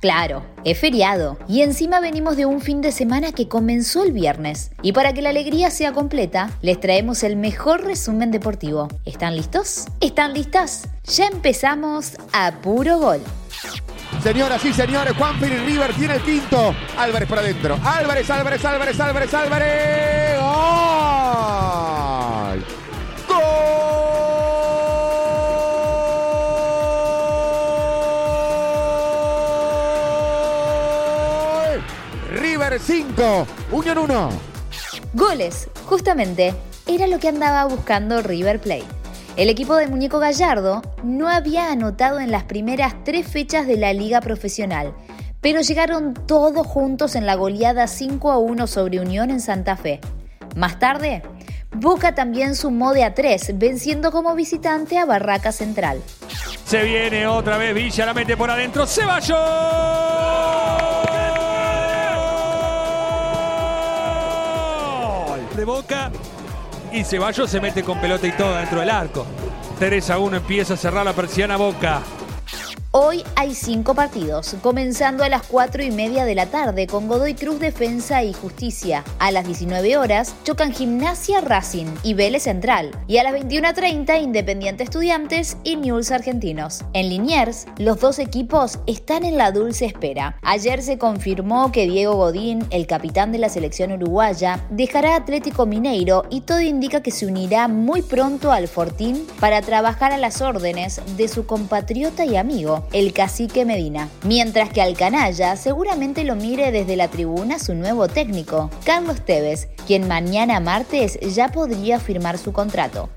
Claro, es feriado y encima venimos de un fin de semana que comenzó el viernes. Y para que la alegría sea completa, les traemos el mejor resumen deportivo. ¿Están listos? ¿Están listas? Ya empezamos a puro gol. Señoras y señores, Juan Piri River tiene el quinto. Álvarez por adentro. Álvarez, Álvarez, Álvarez, Álvarez, Álvarez. River 5, Unión 1. Goles, justamente, era lo que andaba buscando River Plate. El equipo de Muñeco Gallardo no había anotado en las primeras tres fechas de la liga profesional, pero llegaron todos juntos en la goleada 5 a 1 sobre Unión en Santa Fe. Más tarde, Boca también sumó de a 3, venciendo como visitante a Barraca Central. Se viene otra vez Villa, la mete por adentro, Ceballos. De Boca y Ceballos se mete con pelota y todo dentro del arco. 3 a 1 empieza a cerrar la persiana Boca. Hoy hay cinco partidos, comenzando a las 4 y media de la tarde con Godoy Cruz Defensa y Justicia. A las 19 horas chocan Gimnasia Racing y Vélez Central. Y a las 21.30 Independiente Estudiantes y News Argentinos. En Liniers, los dos equipos están en la dulce espera. Ayer se confirmó que Diego Godín, el capitán de la selección uruguaya, dejará Atlético Mineiro y todo indica que se unirá muy pronto al Fortín para trabajar a las órdenes de su compatriota y amigo, el cacique Medina. Mientras que al canalla seguramente lo mire desde la tribuna su nuevo técnico, Carlos Tevez, quien mañana martes ya podría firmar su contrato.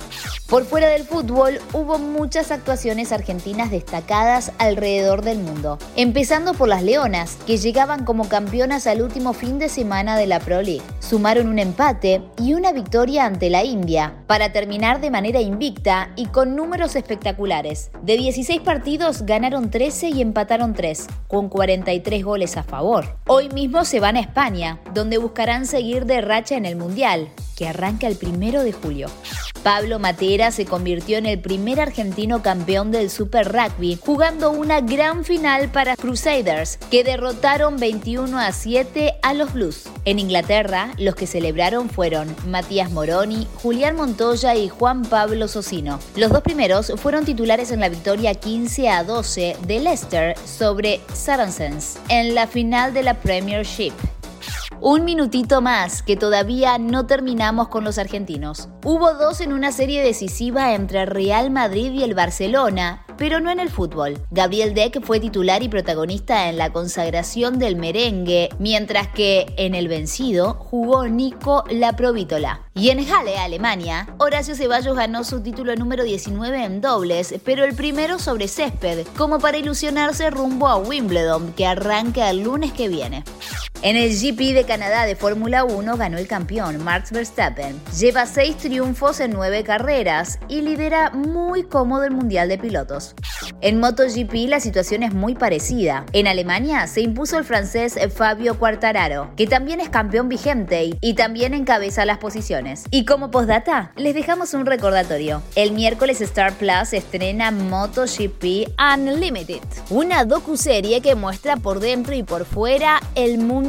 Por fuera del fútbol hubo muchas actuaciones argentinas destacadas alrededor del mundo, empezando por las Leonas, que llegaban como campeonas al último fin de semana de la Pro League. Sumaron un empate y una victoria ante la India, para terminar de manera invicta y con números espectaculares. De 16 partidos ganaron 13 y empataron 3, con 43 goles a favor. Hoy mismo se van a España, donde buscarán seguir de racha en el Mundial, que arranca el primero de julio. Pablo Matera se convirtió en el primer argentino campeón del Super Rugby, jugando una gran final para Crusaders, que derrotaron 21 a 7 a los Blues. En Inglaterra, los que celebraron fueron Matías Moroni, Julián Montoya y Juan Pablo Socino. Los dos primeros fueron titulares en la victoria 15 a 12 de Leicester sobre Saracens en la final de la Premiership. Un minutito más, que todavía no terminamos con los argentinos. Hubo dos en una serie decisiva entre Real Madrid y el Barcelona, pero no en el fútbol. Gabriel Deck fue titular y protagonista en la consagración del merengue, mientras que en el vencido jugó Nico Laprovítola. Y en Halle, Alemania, Horacio Ceballos ganó su título número 19 en dobles, pero el primero sobre césped, como para ilusionarse rumbo a Wimbledon, que arranca el lunes que viene. En el GP de Canadá de Fórmula 1 ganó el campeón Max Verstappen. Lleva seis triunfos en nueve carreras y lidera muy cómodo el Mundial de Pilotos. En MotoGP la situación es muy parecida. En Alemania se impuso el francés Fabio Quartararo, que también es campeón vigente y también encabeza las posiciones. Y como postdata, les dejamos un recordatorio. El miércoles Star Plus estrena MotoGP Unlimited, una docuserie que muestra por dentro y por fuera el mundo